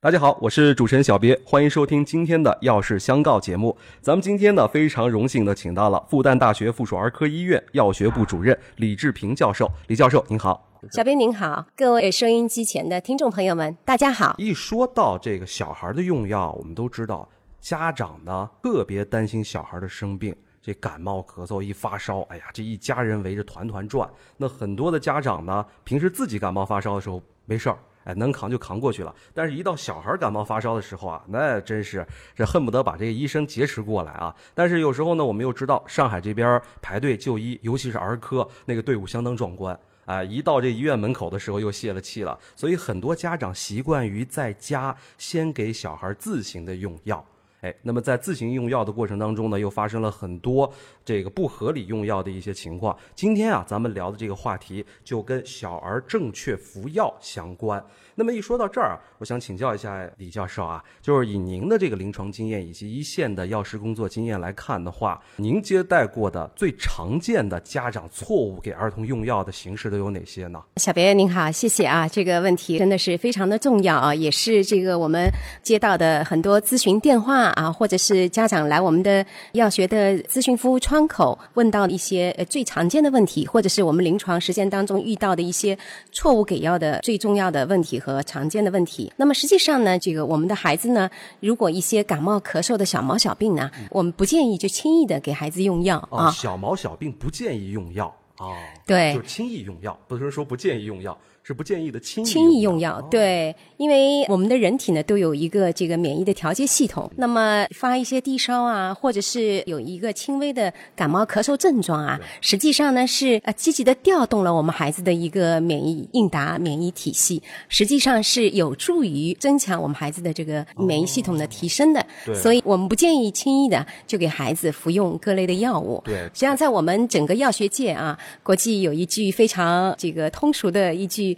大家好，我是主持人小别，欢迎收听今天的《药事相告》节目。咱们今天呢，非常荣幸的请到了复旦大学附属儿科医院药学部主任李志平教授。李教授您好，小编您好，各位收音机前的听众朋友们，大家好。一说到这个小孩的用药，我们都知道家长呢特别担心小孩的生病，这感冒咳嗽一发烧，哎呀，这一家人围着团团转。那很多的家长呢，平时自己感冒发烧的时候没事儿。哎，能扛就扛过去了，但是，一到小孩感冒发烧的时候啊，那真是这恨不得把这个医生劫持过来啊！但是有时候呢，我们又知道上海这边排队就医，尤其是儿科那个队伍相当壮观啊，一到这医院门口的时候又泄了气了，所以很多家长习惯于在家先给小孩自行的用药。哎，那么在自行用药的过程当中呢，又发生了很多这个不合理用药的一些情况。今天啊，咱们聊的这个话题就跟小儿正确服药相关。那么一说到这儿啊，我想请教一下李教授啊，就是以您的这个临床经验以及一线的药师工作经验来看的话，您接待过的最常见的家长错误给儿童用药的形式都有哪些呢？小别您好，谢谢啊，这个问题真的是非常的重要啊，也是这个我们接到的很多咨询电话。啊，或者是家长来我们的药学的咨询服务窗口，问到一些呃最常见的问题，或者是我们临床实践当中遇到的一些错误给药的最重要的问题常见的问题。那么实际上呢，这个我们的孩子呢，如果一些感冒咳嗽的小毛小病呢，我们不建议就轻易的给孩子用药啊。小毛小病不建议用药啊，对，就是轻易用药，不是说不建议用药。是不建议的轻轻易用药，对，因为我们的人体呢都有一个这个免疫的调节系统。那么发一些低烧啊，或者是有一个轻微的感冒咳嗽症状啊，实际上呢是呃积极的调动了我们孩子的一个免疫应答免疫体系，实际上是有助于增强我们孩子的这个免疫系统的提升的。所以我们不建议轻易的就给孩子服用各类的药物。对，实际上在我们整个药学界啊，国际有一句非常这个通俗的一句。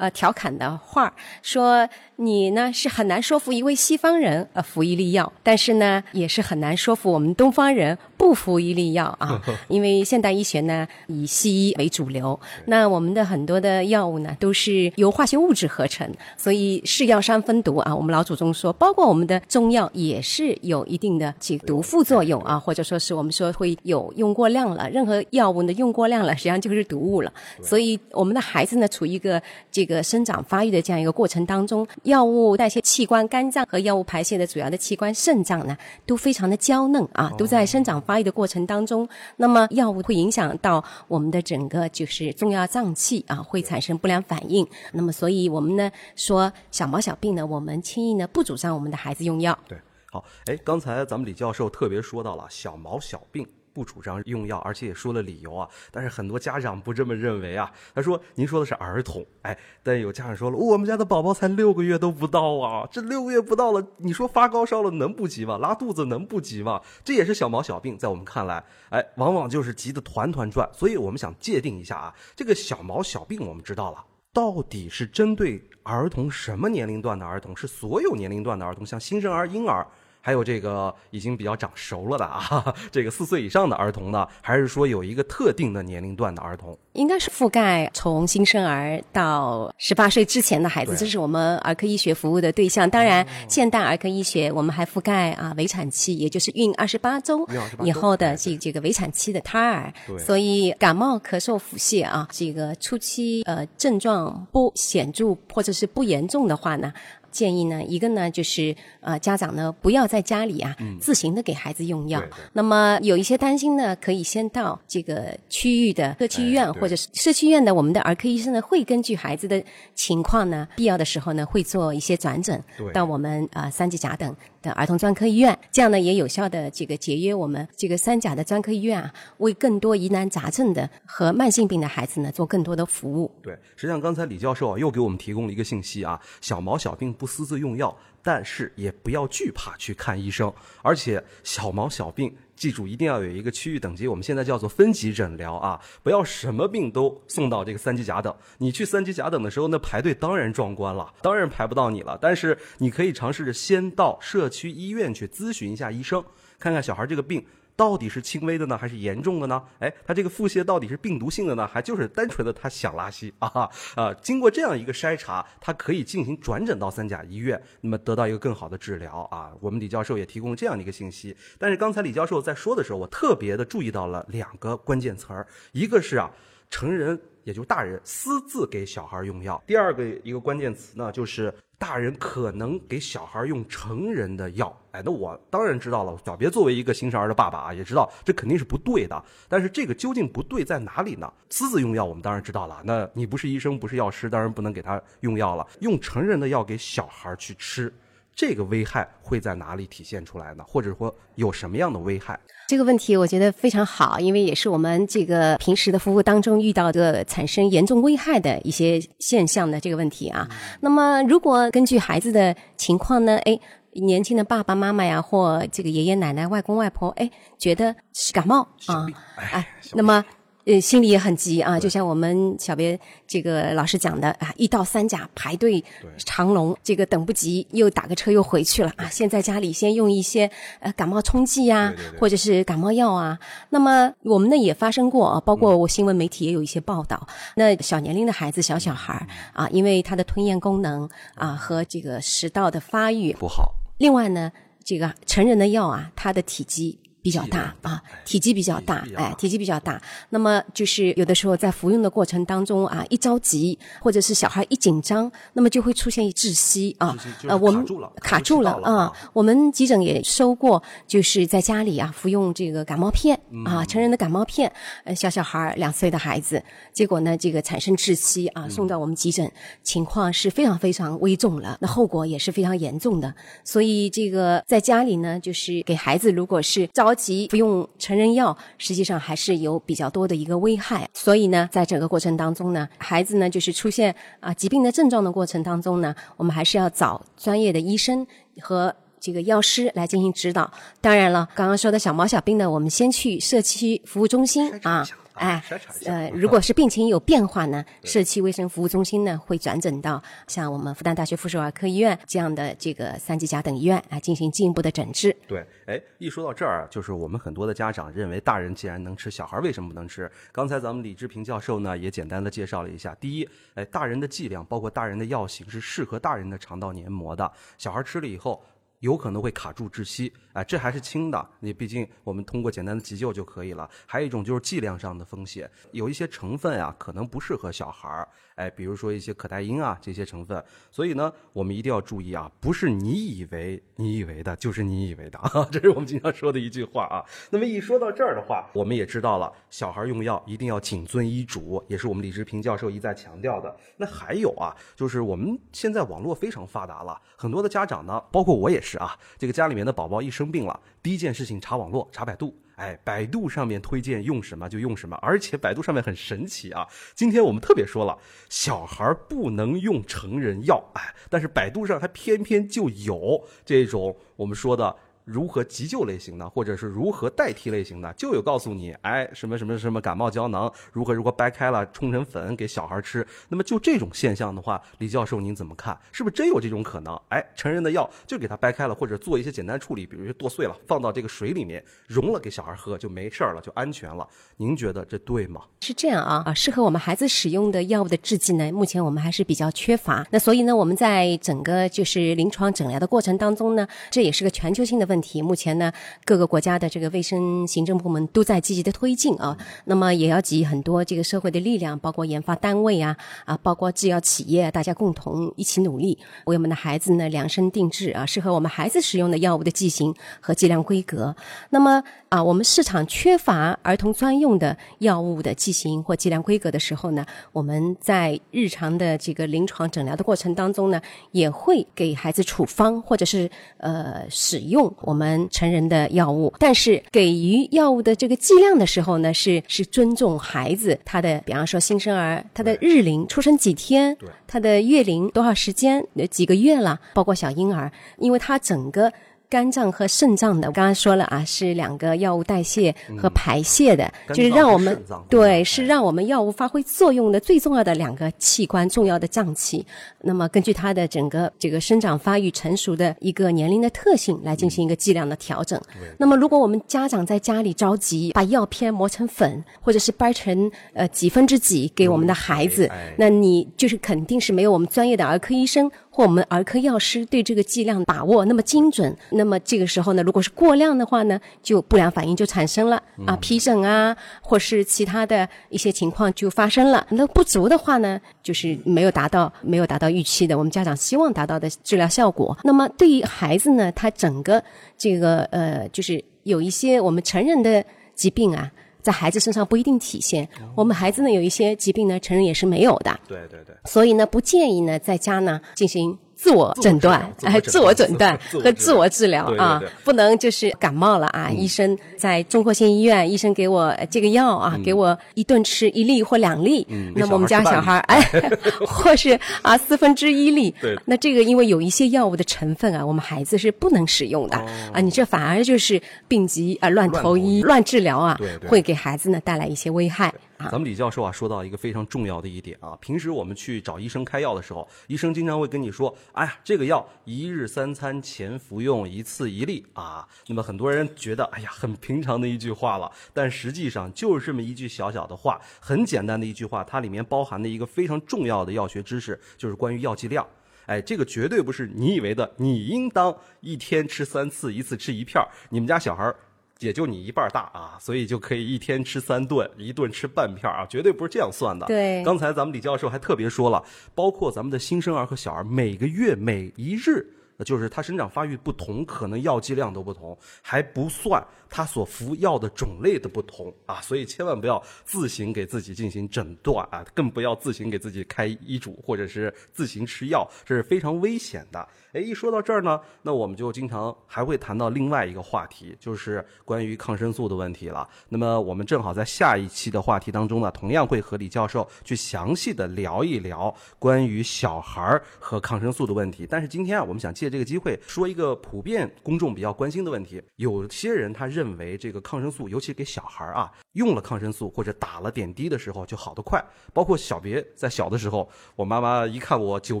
呃，调侃的话说。你呢是很难说服一位西方人呃服一粒药，但是呢也是很难说服我们东方人不服一粒药啊，因为现代医学呢以西医为主流，那我们的很多的药物呢都是由化学物质合成，所以是药三分毒啊。我们老祖宗说，包括我们的中药也是有一定的这个毒副作用啊，或者说是我们说会有用过量了，任何药物呢用过量了，实际上就是毒物了。所以我们的孩子呢处于一个这个生长发育的这样一个过程当中。药物代谢器官肝脏和药物排泄的主要的器官肾脏呢，都非常的娇嫩啊，都在生长发育的过程当中。那么药物会影响到我们的整个就是重要脏器啊，会产生不良反应。那么所以我们呢说小毛小病呢，我们轻易呢不主张我们的孩子用药。对，好，哎，刚才咱们李教授特别说到了小毛小病。不主张用药，而且也说了理由啊。但是很多家长不这么认为啊。他说：“您说的是儿童，哎，但有家长说了，我们家的宝宝才六个月都不到啊，这六个月不到了，你说发高烧了能不急吗？拉肚子能不急吗？这也是小毛小病，在我们看来，哎，往往就是急得团团转。所以我们想界定一下啊，这个小毛小病我们知道了，到底是针对儿童什么年龄段的儿童？是所有年龄段的儿童，像新生儿、婴儿。”还有这个已经比较长熟了的啊，这个四岁以上的儿童呢，还是说有一个特定的年龄段的儿童？应该是覆盖从新生儿到十八岁之前的孩子，这是我们儿科医学服务的对象。当然，现代儿科医学我们还覆盖啊围产期，也就是孕二十八周以后的这这个围产期的胎儿。所以感冒、咳嗽、腹泻啊，这个初期呃症状不显著或者是不严重的话呢。建议呢，一个呢就是呃家长呢不要在家里啊自行的给孩子用药。那么有一些担心呢，可以先到这个区域的社区医院或者是社区医院的我们的儿科医生呢，会根据孩子的情况呢，必要的时候呢会做一些转诊到我们啊三级甲等的儿童专科医院。这样呢也有效的这个节约我们这个三甲的专科医院啊，为更多疑难杂症的和慢性病的孩子呢做更多的服务。对，实际上刚才李教授啊又给我们提供了一个信息啊，小毛小病。不私自用药，但是也不要惧怕去看医生。而且小毛小病，记住一定要有一个区域等级，我们现在叫做分级诊疗啊，不要什么病都送到这个三级甲等。你去三级甲等的时候，那排队当然壮观了，当然排不到你了。但是你可以尝试着先到社区医院去咨询一下医生，看看小孩这个病。到底是轻微的呢，还是严重的呢？哎，他这个腹泻到底是病毒性的呢，还就是单纯的他想拉稀啊？啊，经过这样一个筛查，他可以进行转诊到三甲医院，那么得到一个更好的治疗啊。我们李教授也提供了这样的一个信息。但是刚才李教授在说的时候，我特别的注意到了两个关键词儿，一个是啊，成人也就是大人私自给小孩用药；第二个一个关键词呢，就是大人可能给小孩用成人的药。哎，那我当然知道了，小别作为一个新生儿的爸爸啊，也知道这肯定是不对的。但是这个究竟不对在哪里呢？私自用药我们当然知道了，那你不是医生，不是药师，当然不能给他用药了。用成人的药给小孩去吃。这个危害会在哪里体现出来呢？或者说有什么样的危害？这个问题我觉得非常好，因为也是我们这个平时的服务当中遇到的产生严重危害的一些现象的这个问题啊。那么，如果根据孩子的情况呢，哎，年轻的爸爸妈妈呀，或这个爷爷奶奶、外公外婆，哎，觉得是感冒啊，哎，那么。呃，心里也很急啊，就像我们小别这个老师讲的啊，一到三甲排队长龙，这个等不及，又打个车又回去了啊。现在家里先用一些呃感冒冲剂呀，或者是感冒药啊。那么我们呢也发生过啊，包括我新闻媒体也有一些报道。那小年龄的孩子，小小孩啊，因为他的吞咽功能啊和这个食道的发育不好，另外呢，这个成人的药啊，它的体积。比较大啊，体积比较大，哎，体积比较大。那么就是有的时候在服用的过程当中啊，一着急或者是小孩一紧张，那么就会出现窒息啊。呃，我们卡住了啊。我们急诊也收过，就是在家里啊服用这个感冒片啊，成人的感冒片，呃，小小孩两岁的孩子，结果呢这个产生窒息啊，送到我们急诊，情况是非常非常危重了，那后果也是非常严重的。所以这个在家里呢，就是给孩子如果是着着急不用成人药，实际上还是有比较多的一个危害。所以呢，在整个过程当中呢，孩子呢就是出现啊疾病的症状的过程当中呢，我们还是要找专业的医生和这个药师来进行指导。当然了，刚刚说的小毛小病呢，我们先去社区服务中心啊。哎，呃，如果是病情有变化呢，社区卫生服务中心呢会转诊到像我们复旦大学附属儿科医院这样的这个三级甲等医院啊进行进一步的诊治。对，哎，一说到这儿，就是我们很多的家长认为大人既然能吃，小孩为什么不能吃？刚才咱们李志平教授呢也简单的介绍了一下，第一，哎，大人的剂量包括大人的药型是适合大人的肠道黏膜的，小孩吃了以后。有可能会卡住窒息，哎，这还是轻的，你毕竟我们通过简单的急救就可以了。还有一种就是剂量上的风险，有一些成分啊可能不适合小孩儿，哎，比如说一些可待因啊这些成分。所以呢，我们一定要注意啊，不是你以为你以为的，就是你以为的啊，这是我们经常说的一句话啊。那么一说到这儿的话，我们也知道了，小孩用药一定要谨遵医嘱，也是我们李志平教授一再强调的。那还有啊，就是我们现在网络非常发达了，很多的家长呢，包括我也是。是啊，这个家里面的宝宝一生病了，第一件事情查网络，查百度。哎，百度上面推荐用什么就用什么，而且百度上面很神奇啊。今天我们特别说了，小孩不能用成人药，哎，但是百度上它偏偏就有这种我们说的。如何急救类型的，或者是如何代替类型的，就有告诉你，哎，什么什么什么感冒胶囊，如何如何掰开了冲成粉给小孩吃。那么就这种现象的话，李教授您怎么看？是不是真有这种可能？哎，成人的药就给他掰开了，或者做一些简单处理，比如说剁碎了放到这个水里面溶了给小孩喝就没事了，就安全了。您觉得这对吗？是这样啊啊，适合我们孩子使用的药物的制剂呢，目前我们还是比较缺乏。那所以呢，我们在整个就是临床诊疗的过程当中呢，这也是个全球性的问。题目前呢，各个国家的这个卫生行政部门都在积极的推进啊。那么也要集很多这个社会的力量，包括研发单位啊啊，包括制药企业，大家共同一起努力，为我们的孩子呢量身定制啊，适合我们孩子使用的药物的剂型和剂量规格。那么啊，我们市场缺乏儿童专用的药物的剂型或剂量规格的时候呢，我们在日常的这个临床诊疗的过程当中呢，也会给孩子处方或者是呃使用我们成人的药物。但是给予药物的这个剂量的时候呢，是是尊重孩子他的，比方说新生儿他的日龄出生几天，他的月龄多少时间，几个月了，包括小婴儿，因为他整个。肝脏和肾脏的，我刚刚说了啊，是两个药物代谢和排泄的，肝就是让我们对，哎是让我们药物发挥作用的最重要的两个器官，重要的脏器。那么根据它的整个这个生长发育成熟的一个年龄的特性来进行一个剂量的调整。那么如果我们家长在家里着急把药片磨成粉，或者是掰成呃几分之几给我们的孩子，哎那你就是肯定是没有我们专业的儿科医生或我们儿科药师对这个剂量把握那么精准。那么这个时候呢，如果是过量的话呢，就不良反应就产生了啊，皮疹啊，或是其他的一些情况就发生了。那不足的话呢，就是没有达到没有达到预期的，我们家长希望达到的治疗效果。那么对于孩子呢，他整个这个呃，就是有一些我们成人的疾病啊。在孩子身上不一定体现，我们孩子呢有一些疾病呢，成人也是没有的。对对对，所以呢，不建议呢在家呢进行自我诊断，哎，自我诊断和自我治疗啊，不能就是感冒了啊，医生在综合性医院，医生给我呃这个药啊，给我一顿吃一粒或两粒，那么我们家小孩哎，或是啊四分之一粒对，那这个因为有一些药物的成分啊，我们孩子是不能使用的啊，你这反而就是病急啊乱投医、乱治疗啊会给孩子呢带来一些危害。啊。咱们李教授啊，说到一个非常重要的一点啊，平时我们去找医生开药的时候，医生经常会跟你说，哎呀，这个药一日三餐前服用一次一粒啊。那么很多人觉得，哎呀，很平常的一句话了，但实际上就是这么一句小小的话，很简单的一句话，它里面包含的一个非常重要的药学知识，就是关于药剂量。哎，这个绝对不是你以为的，你应当一天吃三次，一次吃一片儿。你们家小孩儿也就你一半大啊，所以就可以一天吃三顿，一顿吃半片儿啊，绝对不是这样算的。对刚才咱们李教授还特别说了，包括咱们的新生儿和小儿，每个月每一日。呃就是他生长发育不同，可能药剂量都不同，还不算他所服药的种类的不同啊，所以千万不要自行给自己进行诊断啊，更不要自行给自己开医嘱或者是自行吃药，这是非常危险的。哎，一说到这儿呢，那我们就经常还会谈到另外一个话题，就是关于抗生素的问题了。那么我们正好在下一期的话题当中呢，同样会和李教授去详细的聊一聊关于小孩儿和抗生素的问题。但是今天啊，我们想借这个机会说一个普遍公众比较关心的问题。有些人他认认为这个抗生素，尤其给小孩啊，用了抗生素或者打了点滴的时候就好得快。包括小别在小的时候，我妈妈一看我久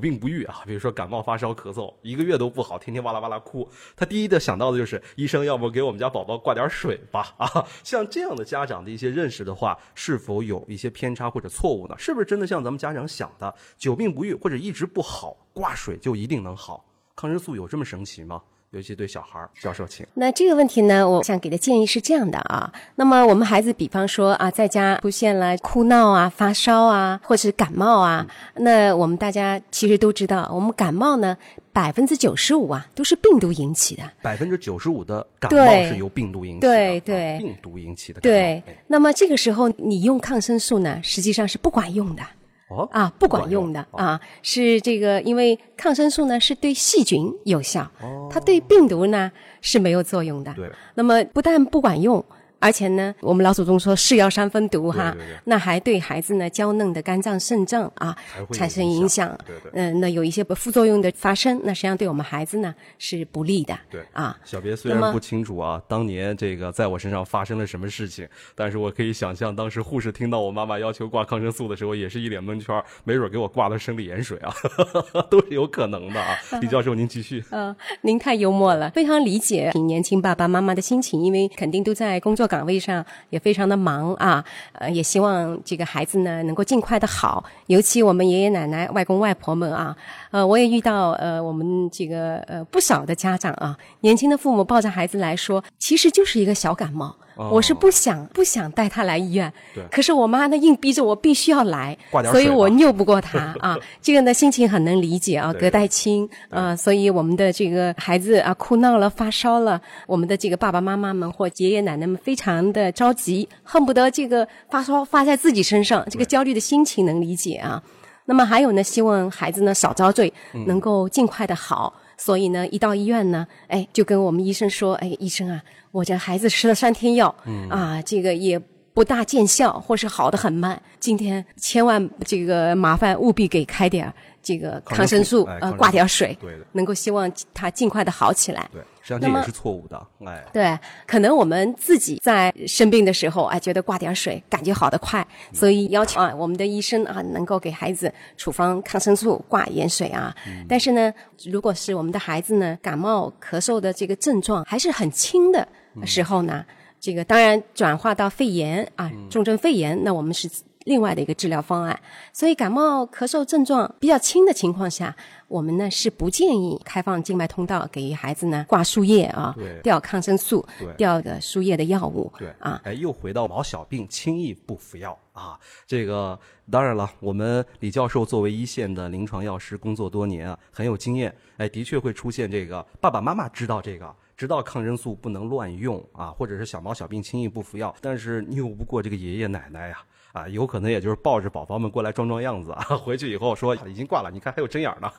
病不愈啊，比如说感冒发烧咳嗽，一个月都不好，天天哇啦哇啦哭，她第一的想到的就是医生，要不给我们家宝宝挂点水吧啊。像这样的家长的一些认识的话，是否有一些偏差或者错误呢？是不是真的像咱们家长想的，久病不愈或者一直不好，挂水就一定能好？抗生素有这么神奇吗？尤其对小孩儿，教授请。那这个问题呢，我想给的建议是这样的啊。那么我们孩子，比方说啊，在家出现了哭闹啊、发烧啊，或是感冒啊，那我们大家其实都知道，我们感冒呢，百分之九十五啊都是病毒引起的。百分之九十五的感冒是由病毒引起对对病毒引起的感冒。对哎，那么这个时候你用抗生素呢，实际上是不管用的。哦啊，不管用的哦。啊，是这个，因为抗生素呢是对细菌有效，它对病毒呢是没有作用的。对，那么不但不管用，而且呢，我们老祖宗说是药三分毒哈，对对对那还对孩子呢娇嫩的肝脏、肾脏啊产生影影响。对对嗯、那有一些副作用的发生，那实际上对我们孩子呢是不利的。对啊，小别虽然不清楚啊，当年这个在我身上发生了什么事情，但是我可以想象，当时护士听到我妈妈要求挂抗生素的时候，也是一脸蒙圈儿，没准给我挂了生理盐水啊，都是有可能的啊。李教授，您继续。嗯，您太幽默了，非常理解年轻爸爸妈妈的心情，因为肯定都在工作岗位上，也非常的忙啊。呃，也希望这个孩子呢能够尽快的好，尤其我们爷爷奶奶、外公外婆们啊，呃，我也遇到呃我们这个呃不少的家长啊，年轻的父母抱着孩子来说，其实就是一个小感冒。我是不想不想带他来医院，对可是我妈呢硬逼着我必须要来所以我拗不过他 啊。这个呢心情很能理解啊，隔代亲啊，所以我们的这个孩子啊哭闹了、发烧了，我们的这个爸爸妈妈们或爷爷奶奶们非常的着急，恨不得这个发烧发在自己身上，这个焦虑的心情能理解啊。那么还有呢，希望孩子呢少遭罪，能够尽快的好。所以呢，一到医院呢，哎，就跟我们医生说，哎，医生啊，我这孩子吃了三天药，啊，这个也不大见效，或是好的很慢。今天千万这个麻烦务必给开点儿这个抗抗生素呃挂点水，对的能够希望它尽快的好起来。对，实际上这也是错误的。哎，对，可能我们自己在生病的时候啊，觉得挂点水感觉好得快，所以要求啊，我们的医生啊能够给孩子处方抗生素、挂盐水啊。但是呢，如果是我们的孩子呢，感冒、咳嗽的这个症状还是很轻的时候呢，这个当然转化到肺炎啊，重症肺炎，那我们是。另外的一个治疗方案，所以感冒咳嗽症状比较轻的情况下，我们呢是不建议开放静脉通道给予孩子呢挂输液啊对，吊抗生素对、吊的输液的药物。对啊，哎，又回到毛小病轻易不服药啊。这个当然了，我们李教授作为一线的临床药师，工作多年啊，很有经验。哎，的确会出现这个爸爸妈妈知道这个。知道抗生素不能乱用啊，或者是小毛小病轻易不服药，但是拗不过这个爷爷奶奶呀、啊，有可能也就是抱着宝宝们过来装装样子啊，回去以后说已经挂了，你看还有针眼儿呢。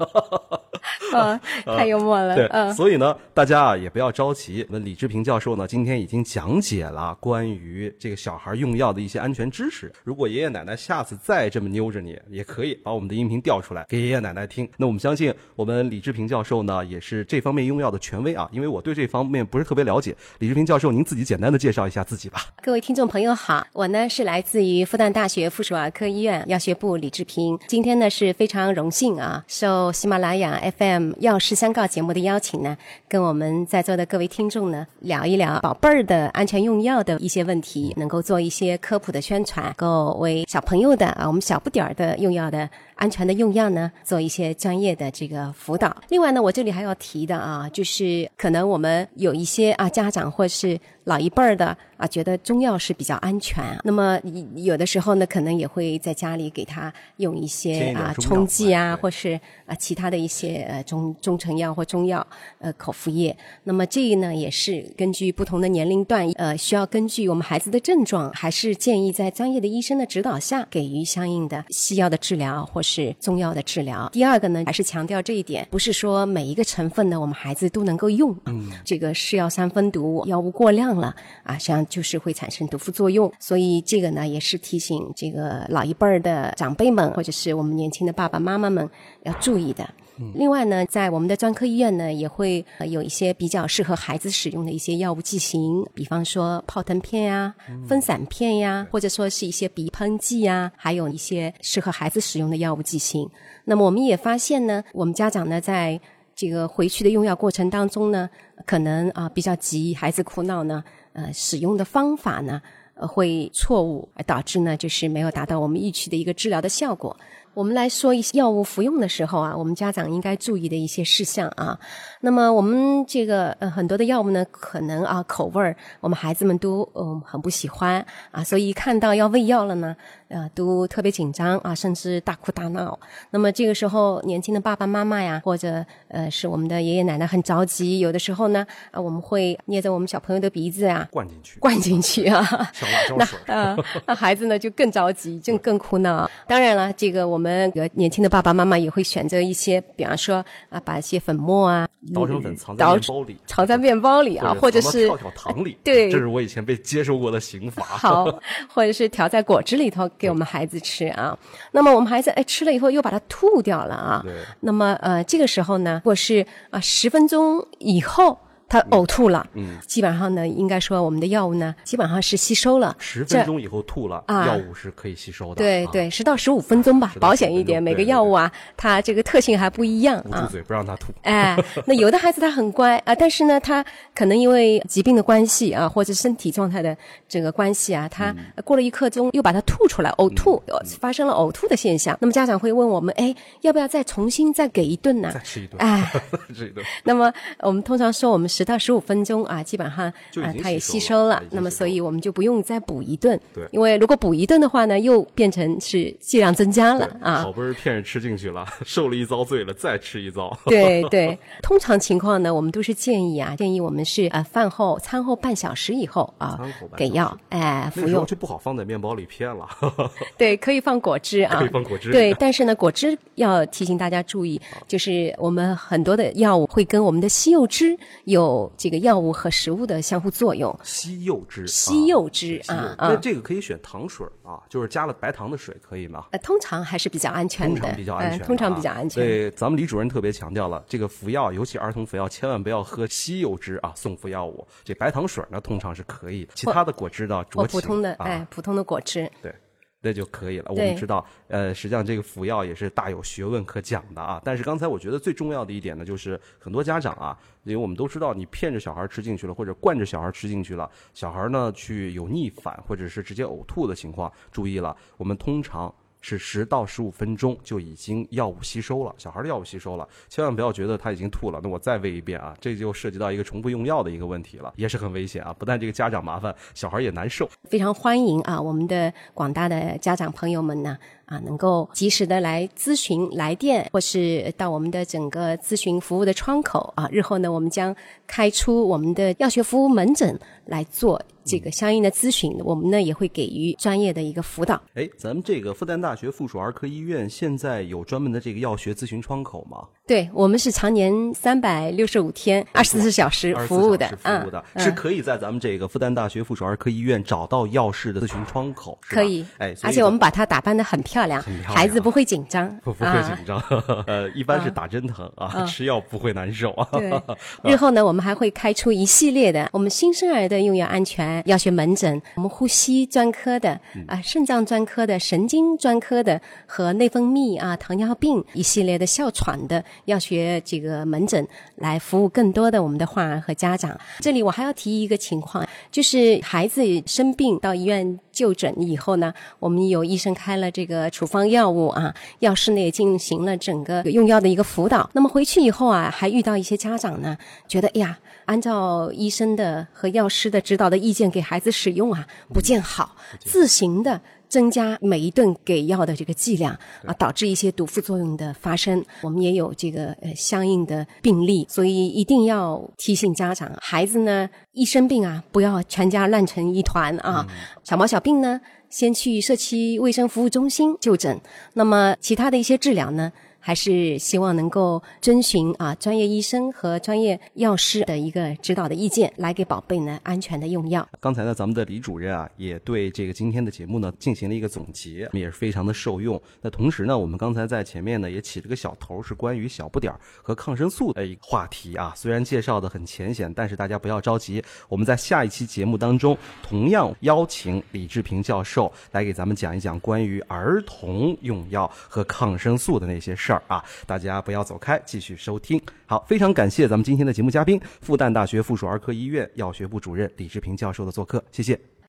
呃，太幽默了。对，嗯，所以呢，大家啊也不要着急。我们李志平教授呢，今天已经讲解了关于这个小孩用药的一些安全知识。如果爷爷奶奶下次再这么扭着你，也可以把我们的音频调出来给爷爷奶奶听。那我们相信，我们李志平教授呢，也是这方面用药的权威啊。因为我对这方面不是特别了解，李志平教授，您自己简单的介绍一下自己吧。各位听众朋友好，我呢是来自于复旦大学附属儿科医院药学部李志平。今天呢是非常荣幸啊，受喜马拉雅 FM 药师相告节目的邀请呢，跟我们在座的各位听众呢聊一聊宝贝儿的安全用药的一些问题，能够做一些科普的宣传，够为小朋友的啊我们小不点儿的用药的安全的用药呢做一些专业的这个辅导。另外呢，我这里还要提的啊，就是可能我们有一些啊家长或是老一辈儿的啊，觉得中药是比较安全，那么有的时候呢，可能也会在家里给他用一些啊冲剂啊，或是啊其他的一些呃中中成药或中药呃口服液。那么这个呢，也是根据不同的年龄段，呃，需要根据我们孩子的症状，还是建议在专业的医生的指导下，给予相应的西药的治疗或是中药的治疗。第二个呢，还是强调这一点，不是说每一个成分呢，我们孩子都能够用。嗯，这个是药三分毒，药物过量了啊，实际上就是会产生毒副作用。所以这个呢，也是提醒这个老一辈儿的长辈们，或者是我们年轻的爸爸妈妈们要注意的。另外呢，在我们的专科医院呢，也会呃有一些比较适合孩子使用的一些药物剂型，比方说泡腾片呀、分散片呀，或者说是一些鼻喷剂呀，还有一些适合孩子使用的药物剂型。那么我们也发现呢，我们家长呢在这个回去的用药过程当中呢，可能啊、比较急，孩子哭闹呢，呃，使用的方法呢。呃，会错误，而导致呢，就是没有达到我们预期的一个治疗的效果。我们来说一些药物服用的时候啊，我们家长应该注意的一些事项啊。那么我们这个呃很多的药物呢，可能啊口味儿我们孩子们都嗯、呃很不喜欢啊，所以一看到要喂药了呢，呃都特别紧张啊，甚至大哭大闹。那么这个时候，年轻的爸爸妈妈呀，或者呃是我们的爷爷奶奶很着急，有的时候呢啊我们会捏着我们小朋友的鼻子啊，灌进去，灌进去啊，像辣椒 那那孩子呢就更着急，就更哭闹。当然了，这个我们呃年轻的爸爸妈妈也会选择一些，比方说啊，把一些粉末啊，捣成粉藏在面包里，藏在面包里啊，或者是糖里，对这是我以前被接受过的刑罚。好，或者是调在果汁里头给我们孩子吃啊。那么我们孩子哎吃了以后又把它吐掉了啊对。那么呃这个时候呢，如果是啊十分钟以后。他呕吐了，嗯，基本上呢，应该说我们的药物呢，基本上是吸收了。十分钟以后吐了，啊药物是可以吸收的。啊，对对，十到十五分钟吧，保险一点。每个药物啊，它这个特性还不一样啊。捂住嘴不让他吐。哎，那有的孩子他很乖啊，但是呢，他可能因为疾病的关系啊，或者身体状态的这个关系啊，他过了一刻钟又把它吐出来，呕吐，呃发生了呕吐的现象。那么家长会问我们，哎，要不要再重新再给一顿呢再？吃一顿，哎，吃一顿。那么我们通常说，我们十到十五分钟啊，基本上啊它也吸吸收了那么所以我们就不用再补一顿。对因为如果补一顿的话呢，又变成是剂量增加了啊好。不容易骗人吃进去了，受了一遭罪了，再吃一遭。对对，通常情况呢，我们都是建议啊，建议我们是呃饭后、餐后半小时以后啊给药哎服用。就不好放在面包里骗了。对，可以放果汁啊，可以放果汁对，但是呢，果汁要提醒大家注意，就是我们很多的药物会跟我们的西柚汁有有这个药物和食物的相互作用。西柚汁，西柚汁啊那啊，这个可以选糖水啊，就是加了白糖的水，可以吗？呃，通常还是比较安全的，通常比较安全通常比较安全。对，咱们李主任特别强调了，这个服药，尤其儿童服药，千万不要喝西柚汁啊，送服药物。这白糖水呢，通常是可以的，其他的果汁呢，或酌情普通的啊、哎，普通的果汁。对。那就可以了。我们知道，呃，实际上这个服药也是大有学问可讲的啊。但是刚才我觉得最重要的一点呢，就是很多家长啊，因为我们都知道，你骗着小孩吃进去了，或者惯着小孩吃进去了，小孩呢去有逆反或者是直接呕吐的情况，注意了，我们通常。是十到十五分钟就已经药物吸收了，小孩的药物吸收了，千万不要觉得他已经吐了，那我再喂一遍啊，这就涉及到一个重复用药的一个问题了，也是很危险啊！不但这个家长麻烦，小孩也难受。非常欢迎啊，我们的广大的家长朋友们呢，能够及时的来咨询来电，或是到我们的整个咨询服务的窗口啊。日后呢，我们将开出我们的药学服务门诊来做这个相应的咨询，我们呢也会给予专业的一个辅导。哎，咱们这个复旦大学附属儿科医院现在有专门的这个药学咨询窗口吗？对我们是常年三百六十五天、二十四小时服务的服务的，嗯是可以在咱们这个复旦大学附属儿科医院找到药师的咨询窗口，可以，哎，而且我们把它打扮的很漂亮，很漂亮孩子不会紧张，不不会啊紧张，呃，一般是打针疼啊，吃药不会难受。啊。对，日后呢，我们还会开出一系列的我们新生儿的用药安全药学门诊，我们呼吸专科的啊、肾脏专科的、神经专科的和内分泌啊、糖尿病一系列的哮喘的药学这个门诊，来服务更多的我们的患儿和家长。这里我还要提一个情况，就是孩子生病到医院就诊以后呢，我们有医生开了这个处方药物啊，药师呢也进行了整个用药的一个辅导。那么回去以后啊，还遇到一些家长呢，觉得哎呀，按照医生的和药师的指导的意见给孩子使用啊，不见好，自行的。增加每一顿给药的这个剂量啊，导致一些毒副作用的发生。我们也有这个呃相应的病例，所以一定要提醒家长，孩子呢一生病啊，不要全家乱成一团啊。小毛小病呢，先去社区卫生服务中心就诊。那么其他的一些治疗呢？还是希望能够遵循啊专业医生和专业药师的一个指导的意见，来给宝贝呢安全的用药。刚才呢，咱们的李主任啊，也对这个今天的节目呢进行了一个总结，也是非常的受用。那同时呢，我们刚才在前面呢也起了个小头，是关于小不点儿和抗生素的一个话题啊。虽然介绍的很浅显，但是大家不要着急，我们在下一期节目当中同样邀请李志平教授来给咱们讲一讲关于儿童用药和抗生素的那些事事儿啊。大家不要走开，继续收听。好，非常感谢咱们今天的节目嘉宾，复旦大学附属儿科医院药学部主任李志平教授的做客，谢谢。